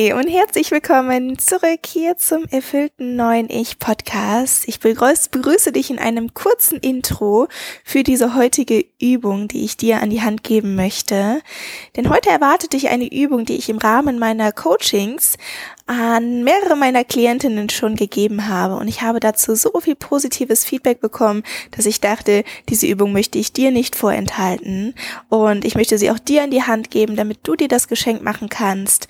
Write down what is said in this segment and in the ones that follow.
Hey und herzlich willkommen zurück hier zum erfüllten neuen Ich Podcast. Ich begrüße, begrüße dich in einem kurzen Intro für diese heutige Übung, die ich dir an die Hand geben möchte. Denn heute erwartet dich eine Übung, die ich im Rahmen meiner Coachings an mehrere meiner Klientinnen schon gegeben habe. Und ich habe dazu so viel positives Feedback bekommen, dass ich dachte, diese Übung möchte ich dir nicht vorenthalten. Und ich möchte sie auch dir an die Hand geben, damit du dir das Geschenk machen kannst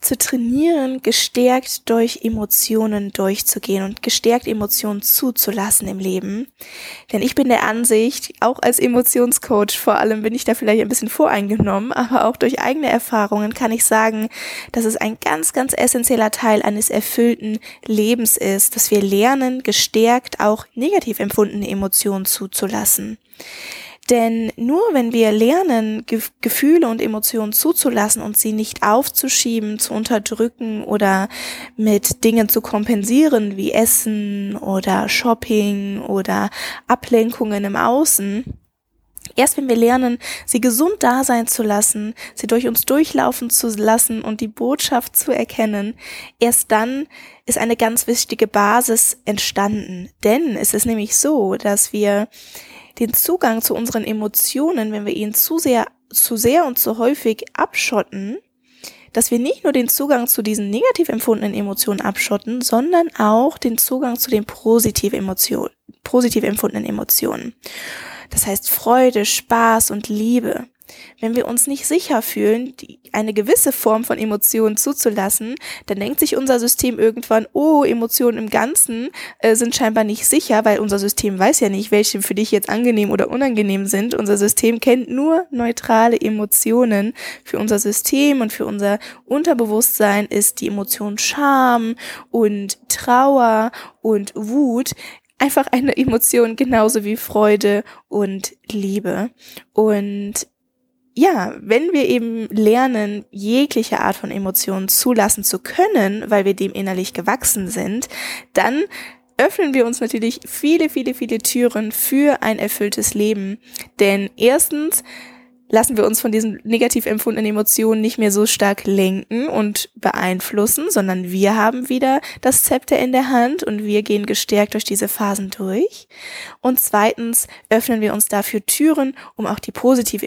zu trainieren, gestärkt durch Emotionen durchzugehen und gestärkt Emotionen zuzulassen im Leben. Denn ich bin der Ansicht, auch als Emotionscoach vor allem bin ich da vielleicht ein bisschen voreingenommen, aber auch durch eigene Erfahrungen kann ich sagen, dass es ein ganz, ganz essentieller Teil eines erfüllten Lebens ist, dass wir lernen, gestärkt auch negativ empfundene Emotionen zuzulassen. Denn nur wenn wir lernen, Ge Gefühle und Emotionen zuzulassen und sie nicht aufzuschieben, zu unterdrücken oder mit Dingen zu kompensieren, wie Essen oder Shopping oder Ablenkungen im Außen, Erst wenn wir lernen, sie gesund da sein zu lassen, sie durch uns durchlaufen zu lassen und die Botschaft zu erkennen, erst dann ist eine ganz wichtige Basis entstanden. Denn es ist nämlich so, dass wir den Zugang zu unseren Emotionen, wenn wir ihn zu sehr, zu sehr und zu häufig abschotten, dass wir nicht nur den Zugang zu diesen negativ empfundenen Emotionen abschotten, sondern auch den Zugang zu den positiv, Emotionen, positiv empfundenen Emotionen. Das heißt Freude, Spaß und Liebe. Wenn wir uns nicht sicher fühlen, die, eine gewisse Form von Emotionen zuzulassen, dann denkt sich unser System irgendwann, oh, Emotionen im Ganzen äh, sind scheinbar nicht sicher, weil unser System weiß ja nicht, welche für dich jetzt angenehm oder unangenehm sind. Unser System kennt nur neutrale Emotionen. Für unser System und für unser Unterbewusstsein ist die Emotion Scham und Trauer und Wut einfach eine Emotion genauso wie Freude und Liebe. Und ja, wenn wir eben lernen, jegliche Art von Emotionen zulassen zu können, weil wir dem innerlich gewachsen sind, dann öffnen wir uns natürlich viele, viele, viele Türen für ein erfülltes Leben. Denn erstens lassen wir uns von diesen negativ empfundenen Emotionen nicht mehr so stark lenken und beeinflussen, sondern wir haben wieder das Zepter in der Hand und wir gehen gestärkt durch diese Phasen durch. Und zweitens öffnen wir uns dafür Türen, um auch die positiv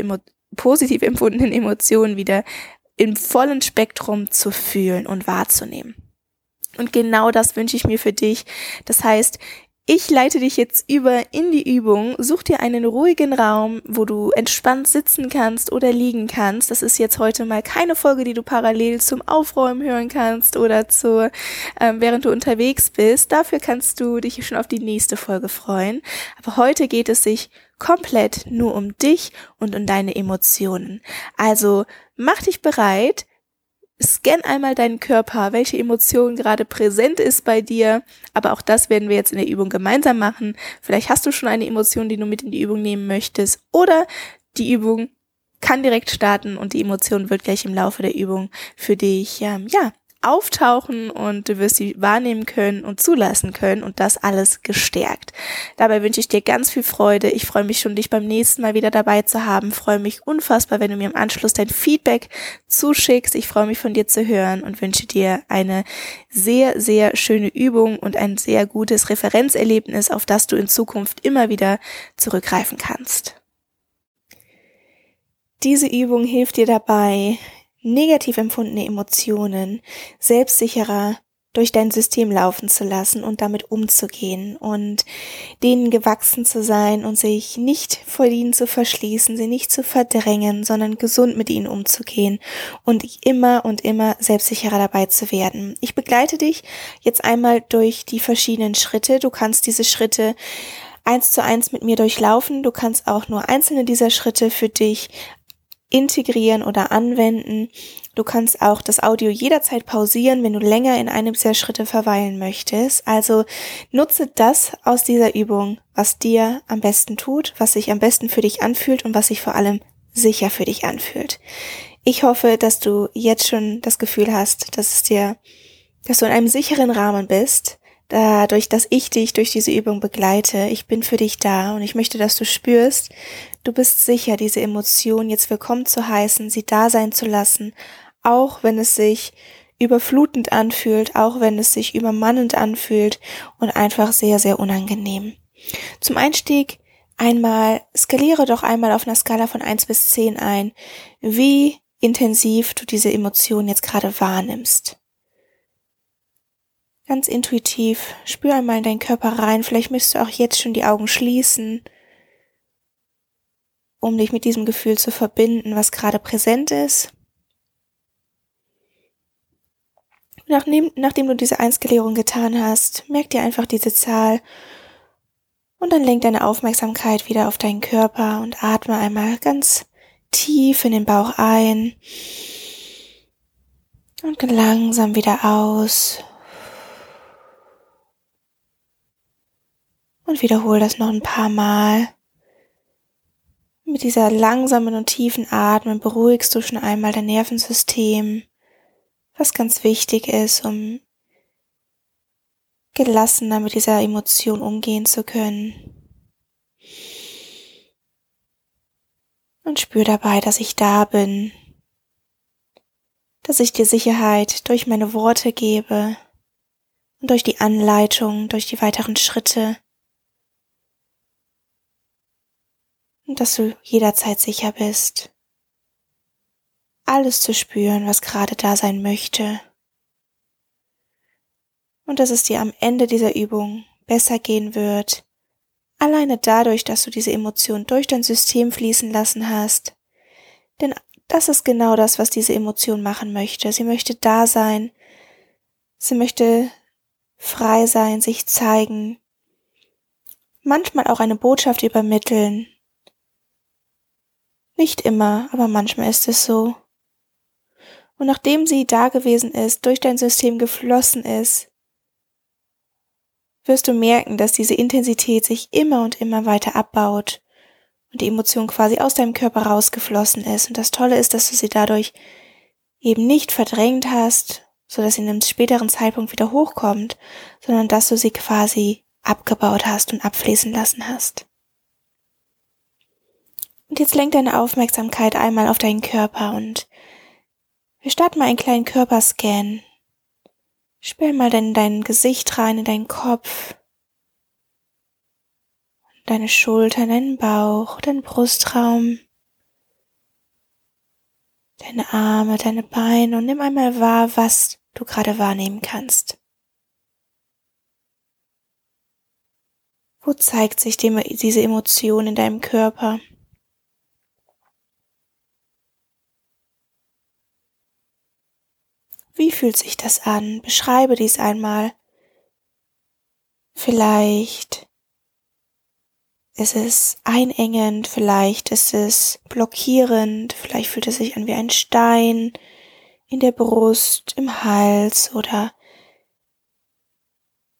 positiv empfundenen Emotionen wieder im vollen Spektrum zu fühlen und wahrzunehmen. Und genau das wünsche ich mir für dich. Das heißt, ich leite dich jetzt über in die Übung. Such dir einen ruhigen Raum, wo du entspannt sitzen kannst oder liegen kannst. Das ist jetzt heute mal keine Folge, die du parallel zum Aufräumen hören kannst oder zu, ähm, während du unterwegs bist. Dafür kannst du dich schon auf die nächste Folge freuen. Aber heute geht es sich komplett nur um dich und um deine Emotionen. Also mach dich bereit, scan einmal deinen Körper, welche Emotion gerade präsent ist bei dir. Aber auch das werden wir jetzt in der Übung gemeinsam machen. Vielleicht hast du schon eine Emotion, die du mit in die Übung nehmen möchtest. Oder die Übung kann direkt starten und die Emotion wird gleich im Laufe der Übung für dich, ähm, ja, auftauchen und du wirst sie wahrnehmen können und zulassen können und das alles gestärkt. Dabei wünsche ich dir ganz viel Freude. Ich freue mich schon, dich beim nächsten Mal wieder dabei zu haben. freue mich unfassbar, wenn du mir im Anschluss dein Feedback zuschickst. Ich freue mich von dir zu hören und wünsche dir eine sehr, sehr schöne Übung und ein sehr gutes Referenzerlebnis, auf das du in Zukunft immer wieder zurückgreifen kannst. Diese Übung hilft dir dabei, negativ empfundene Emotionen selbstsicherer durch dein System laufen zu lassen und damit umzugehen und denen gewachsen zu sein und sich nicht vor ihnen zu verschließen, sie nicht zu verdrängen, sondern gesund mit ihnen umzugehen und immer und immer selbstsicherer dabei zu werden. Ich begleite dich jetzt einmal durch die verschiedenen Schritte. Du kannst diese Schritte eins zu eins mit mir durchlaufen. Du kannst auch nur einzelne dieser Schritte für dich integrieren oder anwenden. Du kannst auch das Audio jederzeit pausieren, wenn du länger in einem dieser Schritte verweilen möchtest. Also nutze das aus dieser Übung, was dir am besten tut, was sich am besten für dich anfühlt und was sich vor allem sicher für dich anfühlt. Ich hoffe, dass du jetzt schon das Gefühl hast, dass es dir, dass du in einem sicheren Rahmen bist, dadurch, dass ich dich durch diese Übung begleite. Ich bin für dich da und ich möchte, dass du spürst, Du bist sicher, diese Emotion jetzt willkommen zu heißen, sie da sein zu lassen, auch wenn es sich überflutend anfühlt, auch wenn es sich übermannend anfühlt und einfach sehr, sehr unangenehm. Zum Einstieg einmal, skaliere doch einmal auf einer Skala von eins bis zehn ein, wie intensiv du diese Emotion jetzt gerade wahrnimmst. Ganz intuitiv, spür einmal in deinen Körper rein, vielleicht möchtest du auch jetzt schon die Augen schließen, um dich mit diesem Gefühl zu verbinden, was gerade präsent ist. Nachdem, nachdem du diese Einskalierung getan hast, merk dir einfach diese Zahl und dann lenk deine Aufmerksamkeit wieder auf deinen Körper und atme einmal ganz tief in den Bauch ein und langsam wieder aus. Und wiederhole das noch ein paar Mal. Mit dieser langsamen und tiefen Atmen beruhigst du schon einmal dein Nervensystem, was ganz wichtig ist, um gelassener mit dieser Emotion umgehen zu können. Und spür dabei, dass ich da bin, dass ich dir Sicherheit durch meine Worte gebe und durch die Anleitung, durch die weiteren Schritte. Und dass du jederzeit sicher bist, alles zu spüren, was gerade da sein möchte und dass es dir am Ende dieser Übung besser gehen wird, alleine dadurch, dass du diese Emotion durch dein System fließen lassen hast. Denn das ist genau das, was diese Emotion machen möchte. Sie möchte da sein, sie möchte frei sein, sich zeigen, manchmal auch eine Botschaft übermitteln. Nicht immer, aber manchmal ist es so. Und nachdem sie da gewesen ist, durch dein System geflossen ist, wirst du merken, dass diese Intensität sich immer und immer weiter abbaut und die Emotion quasi aus deinem Körper rausgeflossen ist. Und das Tolle ist, dass du sie dadurch eben nicht verdrängt hast, so dass sie in einem späteren Zeitpunkt wieder hochkommt, sondern dass du sie quasi abgebaut hast und abfließen lassen hast. Und jetzt lenk deine Aufmerksamkeit einmal auf deinen Körper und wir starten mal einen kleinen Körperscan Spür mal in dein Gesicht rein, in deinen Kopf, deine Schultern, deinen Bauch, deinen Brustraum, deine Arme, deine Beine und nimm einmal wahr, was du gerade wahrnehmen kannst. Wo zeigt sich diese Emotion in deinem Körper? Wie fühlt sich das an? Beschreibe dies einmal. Vielleicht ist es einengend, vielleicht ist es blockierend, vielleicht fühlt es sich an wie ein Stein in der Brust, im Hals oder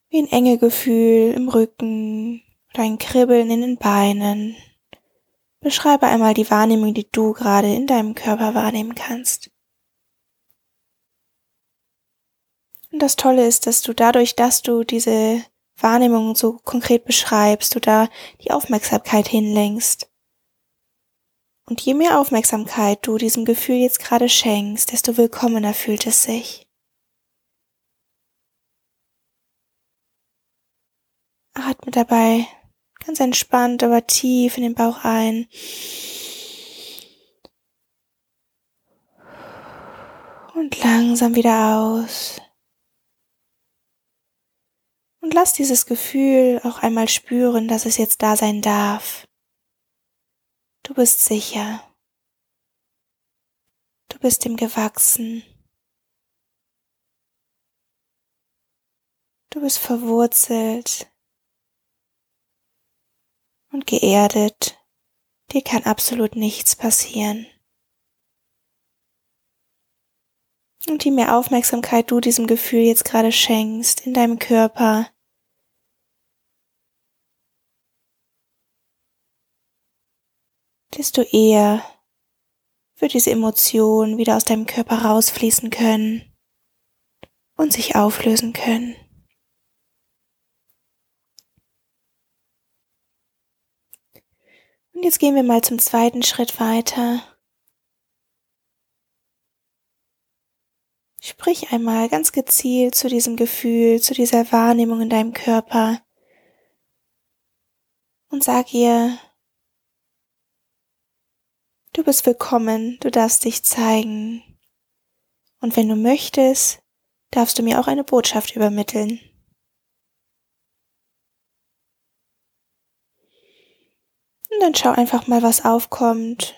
wie ein enge Gefühl im Rücken oder ein Kribbeln in den Beinen. Beschreibe einmal die Wahrnehmung, die du gerade in deinem Körper wahrnehmen kannst. Und das Tolle ist, dass du dadurch, dass du diese Wahrnehmung so konkret beschreibst, du da die Aufmerksamkeit hinlenkst. Und je mehr Aufmerksamkeit du diesem Gefühl jetzt gerade schenkst, desto willkommener fühlt es sich. Atme dabei ganz entspannt, aber tief in den Bauch ein. Und langsam wieder aus. Und lass dieses Gefühl auch einmal spüren, dass es jetzt da sein darf. Du bist sicher. Du bist ihm gewachsen. Du bist verwurzelt und geerdet. Dir kann absolut nichts passieren. Und je mehr Aufmerksamkeit du diesem Gefühl jetzt gerade schenkst in deinem Körper, desto eher wird diese Emotion wieder aus deinem Körper rausfließen können und sich auflösen können. Und jetzt gehen wir mal zum zweiten Schritt weiter. Sprich einmal ganz gezielt zu diesem Gefühl, zu dieser Wahrnehmung in deinem Körper und sag ihr, du bist willkommen, du darfst dich zeigen. Und wenn du möchtest, darfst du mir auch eine Botschaft übermitteln. Und dann schau einfach mal, was aufkommt.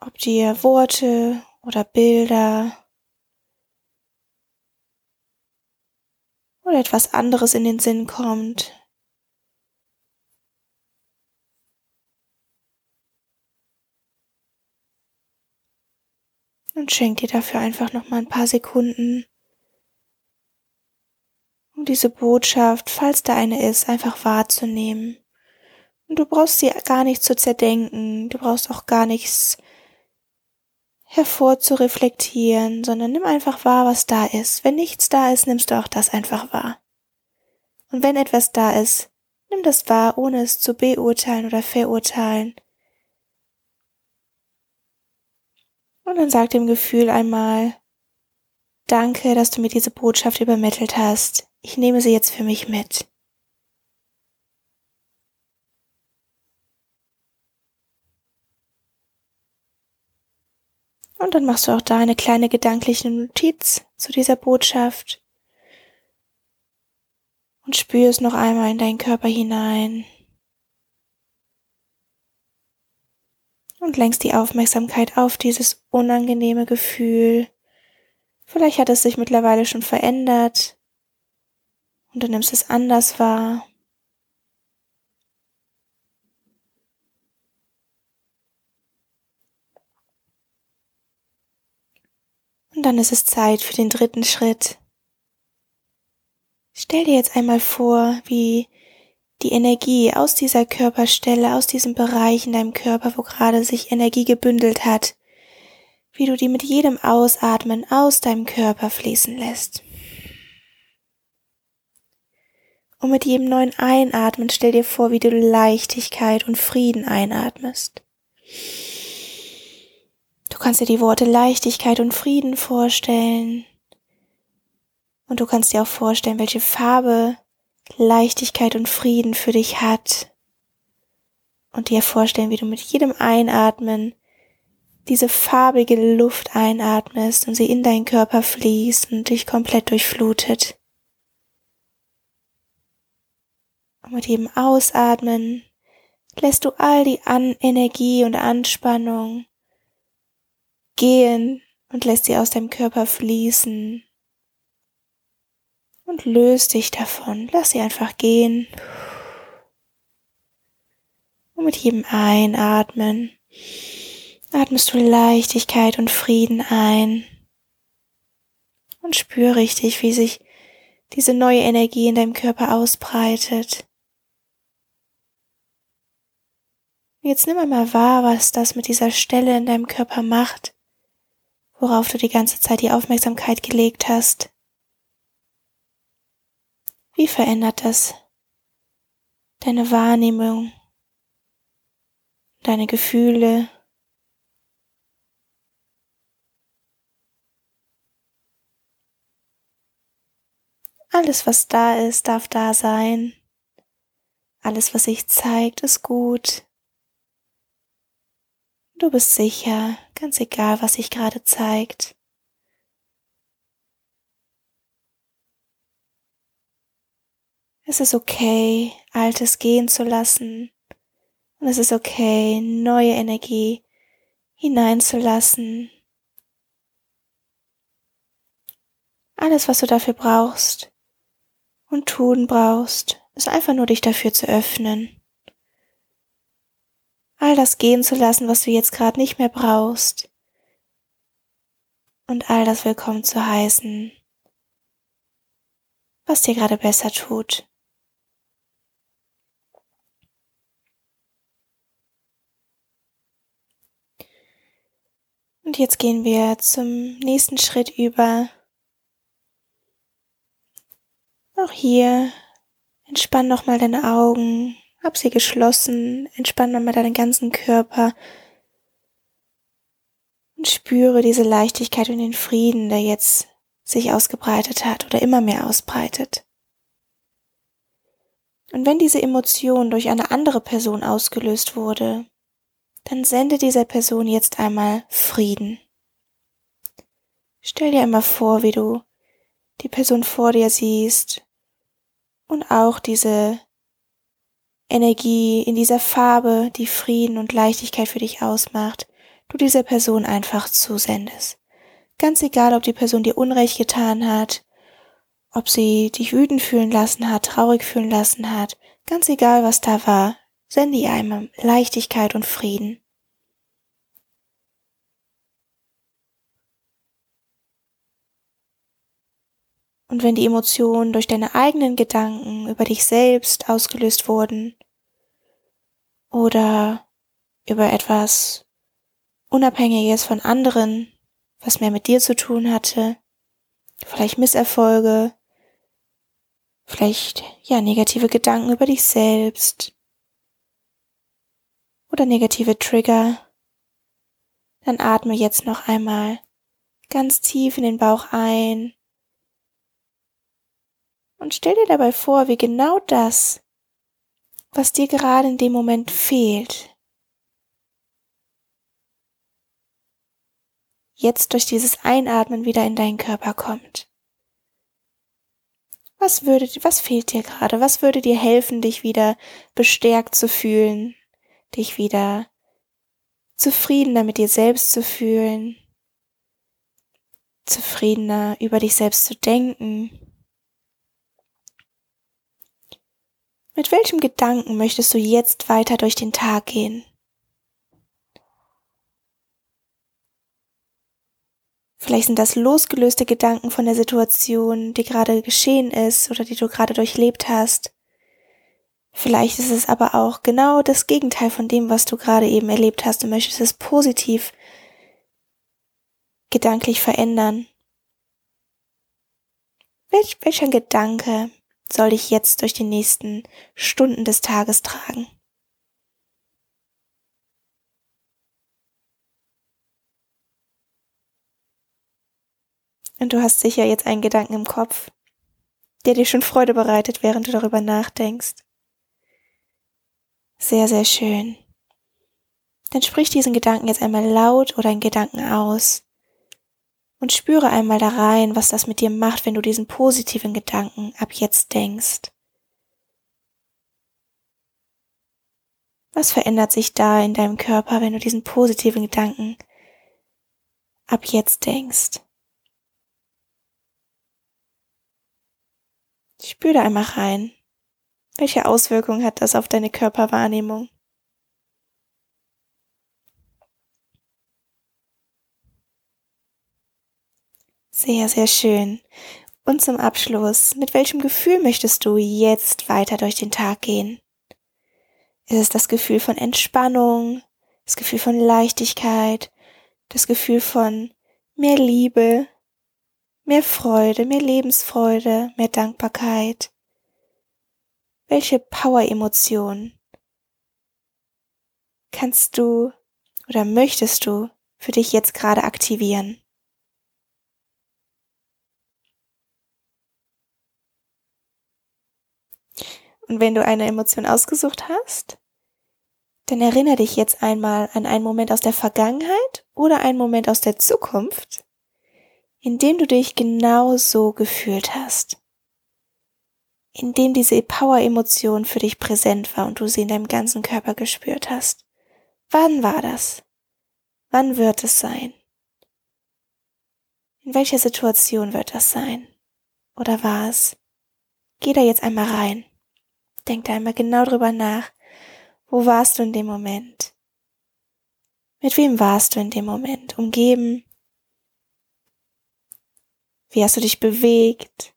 Ob dir Worte oder Bilder oder etwas anderes in den Sinn kommt. Und schenk dir dafür einfach noch mal ein paar Sekunden, um diese Botschaft, falls da eine ist, einfach wahrzunehmen. Und du brauchst sie gar nicht zu zerdenken, du brauchst auch gar nichts hervorzureflektieren, sondern nimm einfach wahr, was da ist. Wenn nichts da ist, nimmst du auch das einfach wahr. Und wenn etwas da ist, nimm das wahr, ohne es zu beurteilen oder verurteilen. Und dann sag dem Gefühl einmal, danke, dass du mir diese Botschaft übermittelt hast. Ich nehme sie jetzt für mich mit. Und dann machst du auch da eine kleine gedankliche Notiz zu dieser Botschaft und spürst noch einmal in deinen Körper hinein und lenkst die Aufmerksamkeit auf dieses unangenehme Gefühl. Vielleicht hat es sich mittlerweile schon verändert und du nimmst es anders wahr. Und dann ist es Zeit für den dritten Schritt. Stell dir jetzt einmal vor, wie die Energie aus dieser Körperstelle, aus diesem Bereich in deinem Körper, wo gerade sich Energie gebündelt hat, wie du die mit jedem Ausatmen aus deinem Körper fließen lässt. Und mit jedem neuen Einatmen stell dir vor, wie du Leichtigkeit und Frieden einatmest. Du kannst dir die Worte Leichtigkeit und Frieden vorstellen. Und du kannst dir auch vorstellen, welche Farbe Leichtigkeit und Frieden für dich hat. Und dir vorstellen, wie du mit jedem Einatmen diese farbige Luft einatmest und sie in deinen Körper fließt und dich komplett durchflutet. Und mit jedem Ausatmen lässt du all die An Energie und Anspannung gehen und lässt sie aus deinem Körper fließen. Und löst dich davon. Lass sie einfach gehen. Und mit jedem Einatmen atmest du Leichtigkeit und Frieden ein. Und spür richtig, wie sich diese neue Energie in deinem Körper ausbreitet. Jetzt nimm einmal wahr, was das mit dieser Stelle in deinem Körper macht worauf du die ganze Zeit die Aufmerksamkeit gelegt hast. Wie verändert das deine Wahrnehmung, deine Gefühle? Alles, was da ist, darf da sein. Alles, was sich zeigt, ist gut. Du bist sicher, ganz egal, was sich gerade zeigt. Es ist okay, Altes gehen zu lassen. Und es ist okay, neue Energie hineinzulassen. Alles, was du dafür brauchst und tun brauchst, ist einfach nur dich dafür zu öffnen all das gehen zu lassen, was du jetzt gerade nicht mehr brauchst. Und all das willkommen zu heißen, was dir gerade besser tut. Und jetzt gehen wir zum nächsten Schritt über. Auch hier entspann nochmal deine Augen, hab sie geschlossen, entspann mal deinen ganzen Körper. Und spüre diese Leichtigkeit und den Frieden, der jetzt sich ausgebreitet hat oder immer mehr ausbreitet. Und wenn diese Emotion durch eine andere Person ausgelöst wurde, dann sende dieser Person jetzt einmal Frieden. Stell dir einmal vor, wie du die Person vor dir siehst und auch diese Energie in dieser Farbe, die Frieden und Leichtigkeit für dich ausmacht, du dieser Person einfach zusendest. Ganz egal, ob die Person dir Unrecht getan hat, ob sie dich wütend fühlen lassen hat, traurig fühlen lassen hat, ganz egal, was da war, sende ihr einmal Leichtigkeit und Frieden. Und wenn die Emotionen durch deine eigenen Gedanken über dich selbst ausgelöst wurden oder über etwas Unabhängiges von anderen, was mehr mit dir zu tun hatte, vielleicht Misserfolge, vielleicht ja negative Gedanken über dich selbst. Oder negative Trigger, dann atme jetzt noch einmal ganz tief in den Bauch ein. Und stell dir dabei vor, wie genau das, was dir gerade in dem Moment fehlt, jetzt durch dieses Einatmen wieder in deinen Körper kommt. Was würde, was fehlt dir gerade? Was würde dir helfen, dich wieder bestärkt zu fühlen, dich wieder zufriedener mit dir selbst zu fühlen, zufriedener über dich selbst zu denken? Mit welchem Gedanken möchtest du jetzt weiter durch den Tag gehen? Vielleicht sind das losgelöste Gedanken von der Situation, die gerade geschehen ist oder die du gerade durchlebt hast. Vielleicht ist es aber auch genau das Gegenteil von dem, was du gerade eben erlebt hast. Du möchtest es positiv gedanklich verändern. Welch, welcher Gedanke soll dich jetzt durch die nächsten Stunden des Tages tragen. Und du hast sicher jetzt einen Gedanken im Kopf, der dir schon Freude bereitet, während du darüber nachdenkst. Sehr, sehr schön. Dann sprich diesen Gedanken jetzt einmal laut oder einen Gedanken aus und spüre einmal da rein, was das mit dir macht, wenn du diesen positiven Gedanken ab jetzt denkst. Was verändert sich da in deinem Körper, wenn du diesen positiven Gedanken ab jetzt denkst? Spür da einmal rein. Welche Auswirkungen hat das auf deine Körperwahrnehmung? Sehr, sehr schön. Und zum Abschluss, mit welchem Gefühl möchtest du jetzt weiter durch den Tag gehen? Ist es das Gefühl von Entspannung, das Gefühl von Leichtigkeit, das Gefühl von mehr Liebe, mehr Freude, mehr Lebensfreude, mehr Dankbarkeit? Welche Power-Emotion kannst du oder möchtest du für dich jetzt gerade aktivieren? Und wenn du eine Emotion ausgesucht hast, dann erinnere dich jetzt einmal an einen Moment aus der Vergangenheit oder einen Moment aus der Zukunft, in dem du dich genau so gefühlt hast. In dem diese Power-Emotion für dich präsent war und du sie in deinem ganzen Körper gespürt hast. Wann war das? Wann wird es sein? In welcher Situation wird das sein? Oder war es? Geh da jetzt einmal rein. Denk da einmal genau drüber nach. Wo warst du in dem Moment? Mit wem warst du in dem Moment? Umgeben? Wie hast du dich bewegt?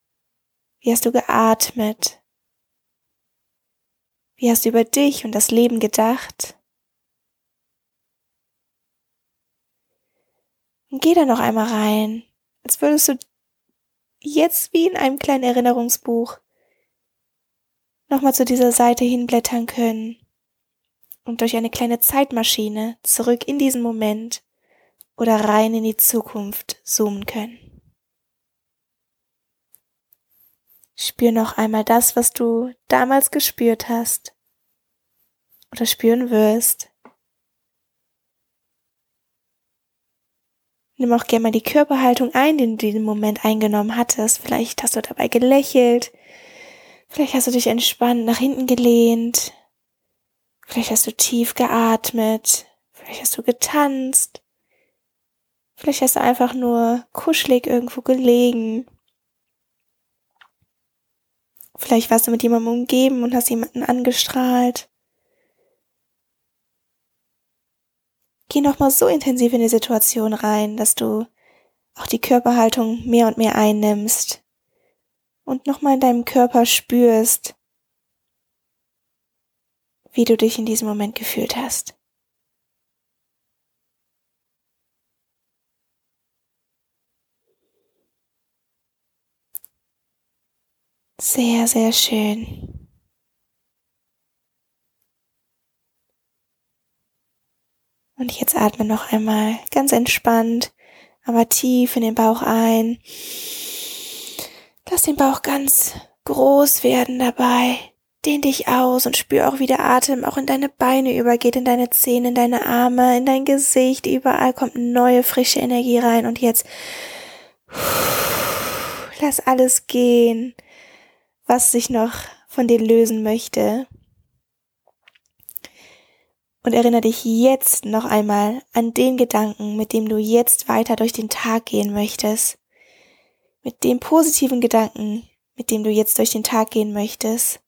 Wie hast du geatmet? Wie hast du über dich und das Leben gedacht? Und geh da noch einmal rein, als würdest du jetzt wie in einem kleinen Erinnerungsbuch nochmal zu dieser Seite hinblättern können und durch eine kleine Zeitmaschine zurück in diesen Moment oder rein in die Zukunft zoomen können. Spür noch einmal das, was du damals gespürt hast oder spüren wirst. Nimm auch gerne mal die Körperhaltung ein, die du in diesem Moment eingenommen hattest. Vielleicht hast du dabei gelächelt. Vielleicht hast du dich entspannt nach hinten gelehnt. Vielleicht hast du tief geatmet. Vielleicht hast du getanzt. Vielleicht hast du einfach nur kuschelig irgendwo gelegen. Vielleicht warst du mit jemandem umgeben und hast jemanden angestrahlt. Geh nochmal so intensiv in die Situation rein, dass du auch die Körperhaltung mehr und mehr einnimmst und nochmal in deinem Körper spürst, wie du dich in diesem Moment gefühlt hast. Sehr, sehr schön. Und jetzt atme noch einmal ganz entspannt, aber tief in den Bauch ein. Lass den Bauch ganz groß werden dabei. Dehn dich aus und spür auch, wie der Atem auch in deine Beine übergeht, in deine Zähne, in deine Arme, in dein Gesicht. Überall kommt neue, frische Energie rein. Und jetzt lass alles gehen was sich noch von dir lösen möchte. Und erinnere dich jetzt noch einmal an den Gedanken, mit dem du jetzt weiter durch den Tag gehen möchtest. Mit dem positiven Gedanken, mit dem du jetzt durch den Tag gehen möchtest.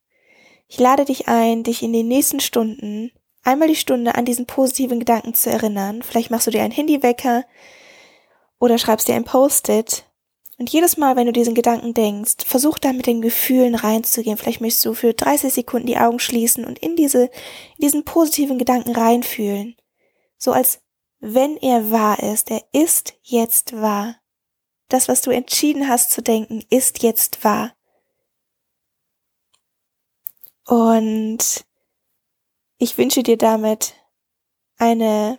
Ich lade dich ein, dich in den nächsten Stunden einmal die Stunde an diesen positiven Gedanken zu erinnern. Vielleicht machst du dir einen Handywecker oder schreibst dir ein Post-it und jedes Mal, wenn du diesen Gedanken denkst, versuch da mit den Gefühlen reinzugehen. Vielleicht möchtest du für 30 Sekunden die Augen schließen und in diese, in diesen positiven Gedanken reinfühlen. So als wenn er wahr ist. Er ist jetzt wahr. Das, was du entschieden hast zu denken, ist jetzt wahr. Und ich wünsche dir damit eine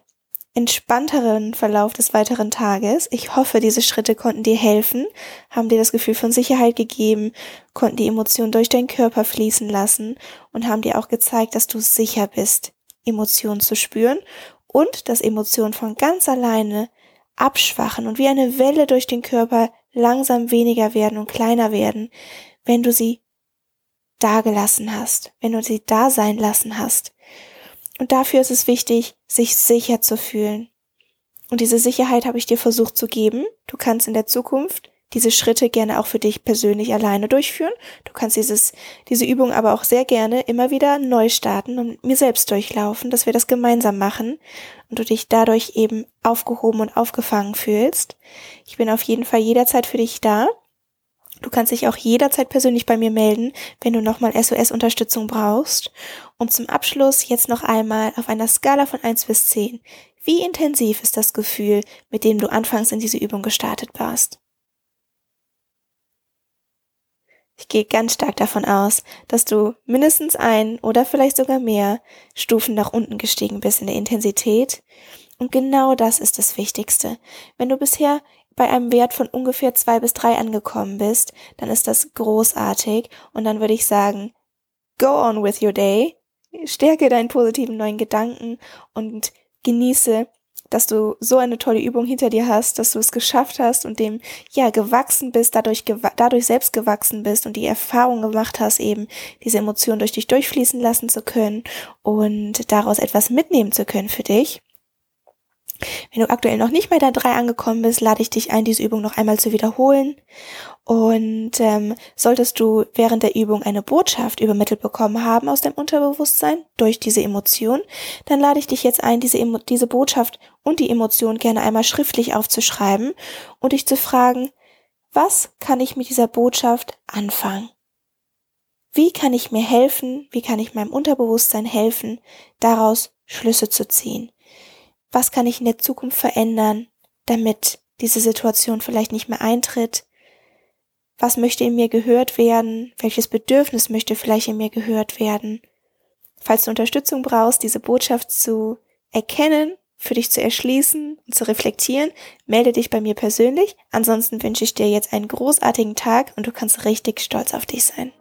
entspannteren Verlauf des weiteren Tages. Ich hoffe, diese Schritte konnten dir helfen, haben dir das Gefühl von Sicherheit gegeben, konnten die Emotionen durch deinen Körper fließen lassen und haben dir auch gezeigt, dass du sicher bist, Emotionen zu spüren und dass Emotionen von ganz alleine abschwachen und wie eine Welle durch den Körper langsam weniger werden und kleiner werden, wenn du sie dagelassen hast, wenn du sie da sein lassen hast. Und dafür ist es wichtig, sich sicher zu fühlen. Und diese Sicherheit habe ich dir versucht zu geben. Du kannst in der Zukunft diese Schritte gerne auch für dich persönlich alleine durchführen. Du kannst dieses, diese Übung aber auch sehr gerne immer wieder neu starten und mir selbst durchlaufen, dass wir das gemeinsam machen und du dich dadurch eben aufgehoben und aufgefangen fühlst. Ich bin auf jeden Fall jederzeit für dich da. Du kannst dich auch jederzeit persönlich bei mir melden, wenn du nochmal SOS-Unterstützung brauchst. Und zum Abschluss jetzt noch einmal auf einer Skala von 1 bis 10. Wie intensiv ist das Gefühl, mit dem du anfangs in diese Übung gestartet warst? Ich gehe ganz stark davon aus, dass du mindestens ein oder vielleicht sogar mehr Stufen nach unten gestiegen bist in der Intensität. Und genau das ist das Wichtigste. Wenn du bisher bei einem Wert von ungefähr zwei bis drei angekommen bist, dann ist das großartig und dann würde ich sagen, go on with your day, stärke deinen positiven neuen Gedanken und genieße, dass du so eine tolle Übung hinter dir hast, dass du es geschafft hast und dem ja gewachsen bist, dadurch dadurch selbst gewachsen bist und die Erfahrung gemacht hast, eben diese Emotionen durch dich durchfließen lassen zu können und daraus etwas mitnehmen zu können für dich. Wenn du aktuell noch nicht bei der 3 angekommen bist, lade ich dich ein, diese Übung noch einmal zu wiederholen. Und ähm, solltest du während der Übung eine Botschaft übermittelt bekommen haben aus deinem Unterbewusstsein durch diese Emotion, dann lade ich dich jetzt ein, diese, Emo diese Botschaft und die Emotion gerne einmal schriftlich aufzuschreiben und dich zu fragen, was kann ich mit dieser Botschaft anfangen? Wie kann ich mir helfen? Wie kann ich meinem Unterbewusstsein helfen, daraus Schlüsse zu ziehen? Was kann ich in der Zukunft verändern, damit diese Situation vielleicht nicht mehr eintritt? Was möchte in mir gehört werden? Welches Bedürfnis möchte vielleicht in mir gehört werden? Falls du Unterstützung brauchst, diese Botschaft zu erkennen, für dich zu erschließen und zu reflektieren, melde dich bei mir persönlich. Ansonsten wünsche ich dir jetzt einen großartigen Tag und du kannst richtig stolz auf dich sein.